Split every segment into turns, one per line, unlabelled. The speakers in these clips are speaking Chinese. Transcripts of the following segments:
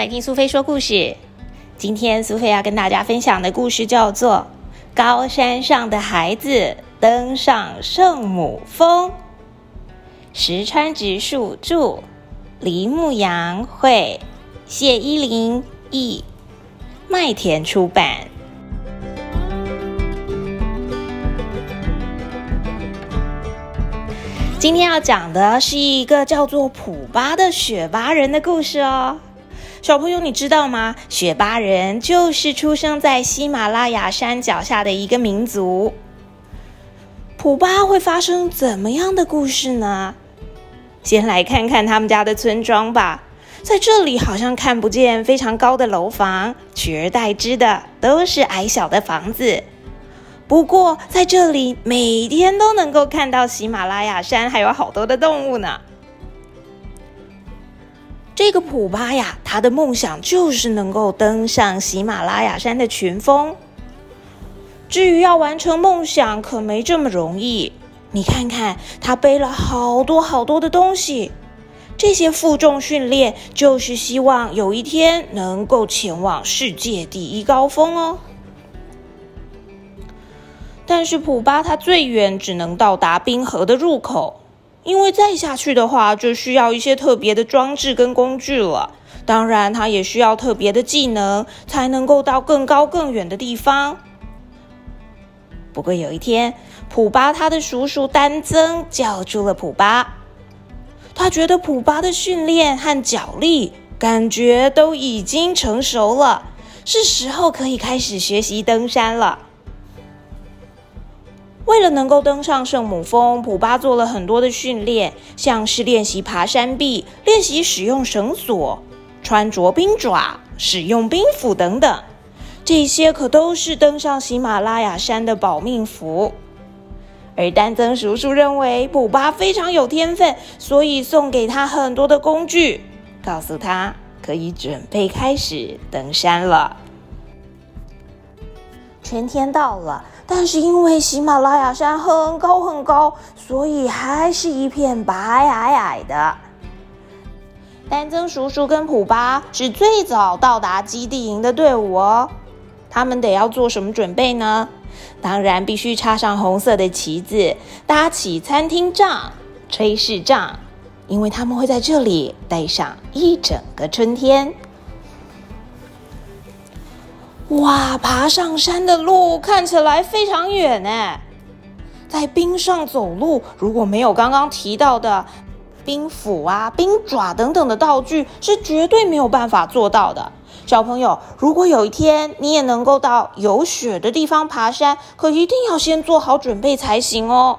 来听苏菲说故事。今天苏菲要跟大家分享的故事叫做《高山上的孩子登上圣母峰》。石川直树著，梨木阳绘，谢依霖译，麦田出版。今天要讲的是一个叫做普巴的雪巴人的故事哦，小朋友，你知道吗？雪巴人就是出生在喜马拉雅山脚下的一个民族。普巴会发生怎么样的故事呢？先来看看他们家的村庄吧，在这里好像看不见非常高的楼房，取而代之的都是矮小的房子。不过，在这里每天都能够看到喜马拉雅山，还有好多的动物呢。这个普巴呀，他的梦想就是能够登上喜马拉雅山的群峰。至于要完成梦想，可没这么容易。你看看，他背了好多好多的东西，这些负重训练就是希望有一天能够前往世界第一高峰哦。但是普巴他最远只能到达冰河的入口，因为再下去的话就需要一些特别的装置跟工具了。当然，他也需要特别的技能才能够到更高更远的地方。不过有一天，普巴他的叔叔丹增叫住了普巴，他觉得普巴的训练和脚力感觉都已经成熟了，是时候可以开始学习登山了。为了能够登上圣母峰，普巴做了很多的训练，像是练习爬山壁、练习使用绳索、穿着冰爪、使用冰斧等等。这些可都是登上喜马拉雅山的保命符。而丹增叔叔认为普巴非常有天分，所以送给他很多的工具，告诉他可以准备开始登山了。春天到了。但是因为喜马拉雅山很高很高，所以还是一片白皑皑的。丹增叔叔跟普巴是最早到达基地营的队伍哦。他们得要做什么准备呢？当然必须插上红色的旗子，搭起餐厅帐、炊事帐，因为他们会在这里待上一整个春天。哇，爬上山的路看起来非常远呢，在冰上走路，如果没有刚刚提到的冰斧啊、冰爪等等的道具，是绝对没有办法做到的。小朋友，如果有一天你也能够到有雪的地方爬山，可一定要先做好准备才行哦。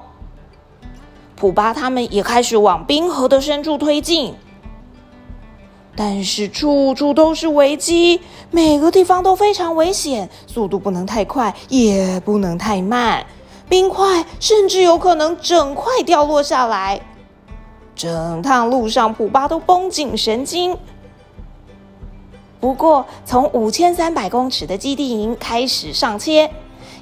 普巴他们也开始往冰河的深处推进。但是处处都是危机，每个地方都非常危险，速度不能太快，也不能太慢，冰块甚至有可能整块掉落下来。整趟路上，普巴都绷紧神经。不过，从五千三百公尺的基地营开始上切，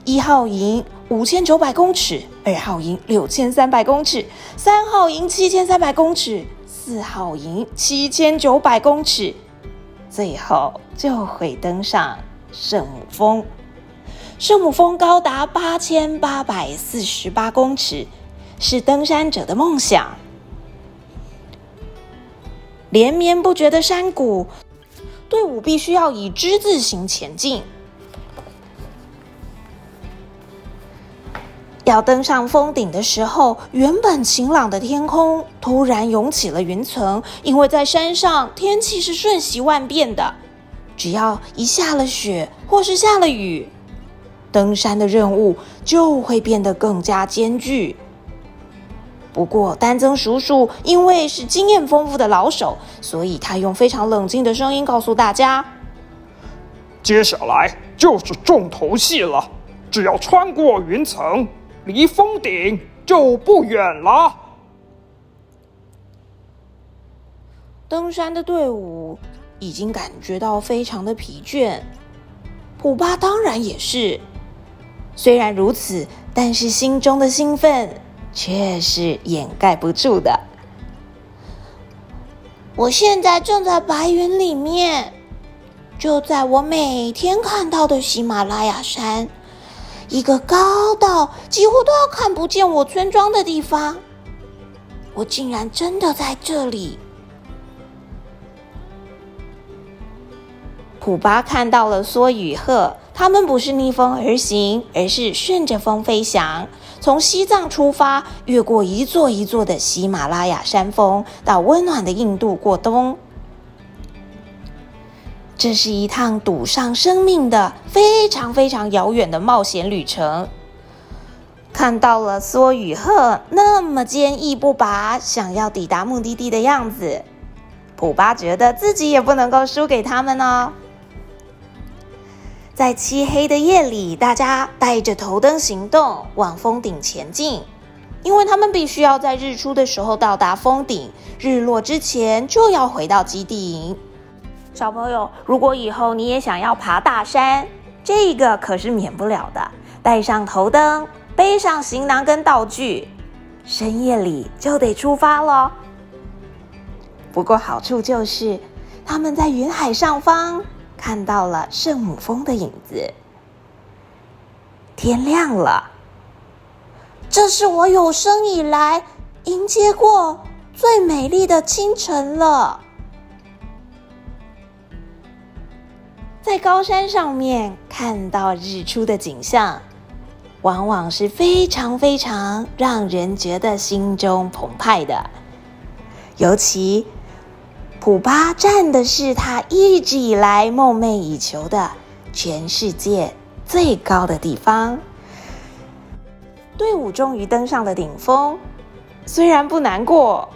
一号营五千九百公尺，二号营六千三百公尺，三号营七千三百公尺。四号营七千九百公尺，最后就会登上圣母峰。圣母峰高达八千八百四十八公尺，是登山者的梦想。连绵不绝的山谷，队伍必须要以之字形前进。要登上峰顶的时候，原本晴朗的天空突然涌起了云层，因为在山上天气是瞬息万变的，只要一下了雪或是下了雨，登山的任务就会变得更加艰巨。不过，丹增叔叔因为是经验丰富的老手，所以他用非常冷静的声音告诉大家：“
接下来就是重头戏了，只要穿过云层。”离峰顶就不远了。
登山的队伍已经感觉到非常的疲倦，普巴当然也是。虽然如此，但是心中的兴奋却是掩盖不住的。我现在正在白云里面，就在我每天看到的喜马拉雅山，一个高到几乎都要看不见我村庄的地方。我竟然真的在这里！普巴看到了梭与鹤，他们不是逆风而行，而是顺着风飞翔，从西藏出发，越过一座一座的喜马拉雅山峰，到温暖的印度过冬。这是一趟赌上生命的非常非常遥远的冒险旅程。看到了梭与鹤那么坚毅不拔，想要抵达目的地的样子，普巴觉得自己也不能够输给他们哦。在漆黑的夜里，大家带着头灯行动，往峰顶前进，因为他们必须要在日出的时候到达峰顶，日落之前就要回到基地营。小朋友，如果以后你也想要爬大山，这个可是免不了的，带上头灯。背上行囊跟道具，深夜里就得出发喽。不过好处就是，他们在云海上方看到了圣母峰的影子。天亮了，这是我有生以来迎接过最美丽的清晨了。在高山上面看到日出的景象。往往是非常非常让人觉得心中澎湃的，尤其普巴站的是他一直以来梦寐以求的全世界最高的地方。队伍终于登上了顶峰，虽然不难过，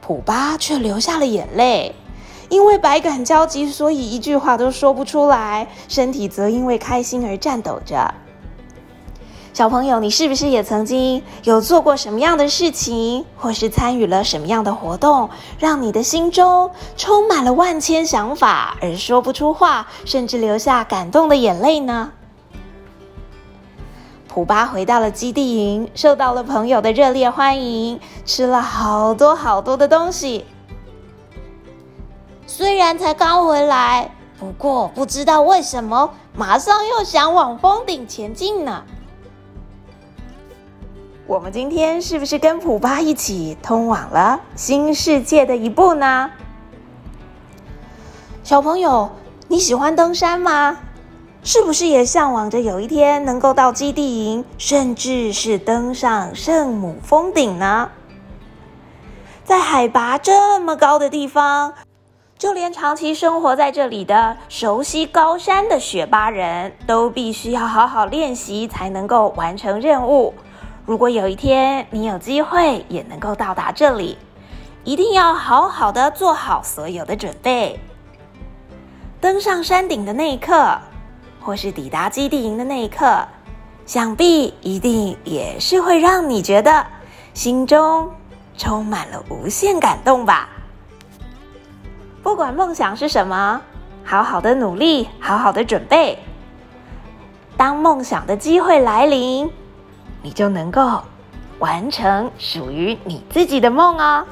普巴却流下了眼泪，因为百感交集，所以一句话都说不出来，身体则因为开心而颤抖着。小朋友，你是不是也曾经有做过什么样的事情，或是参与了什么样的活动，让你的心中充满了万千想法而说不出话，甚至流下感动的眼泪呢？普巴回到了基地营，受到了朋友的热烈欢迎，吃了好多好多的东西。虽然才刚回来，不过不知道为什么，马上又想往峰顶前进呢。我们今天是不是跟普巴一起通往了新世界的一步呢？小朋友，你喜欢登山吗？是不是也向往着有一天能够到基地营，甚至是登上圣母峰顶呢？在海拔这么高的地方，就连长期生活在这里的、熟悉高山的雪巴人都必须要好好练习，才能够完成任务。如果有一天你有机会也能够到达这里，一定要好好的做好所有的准备。登上山顶的那一刻，或是抵达基地营的那一刻，想必一定也是会让你觉得心中充满了无限感动吧。不管梦想是什么，好好的努力，好好的准备，当梦想的机会来临。你就能够完成属于你自己的梦哦。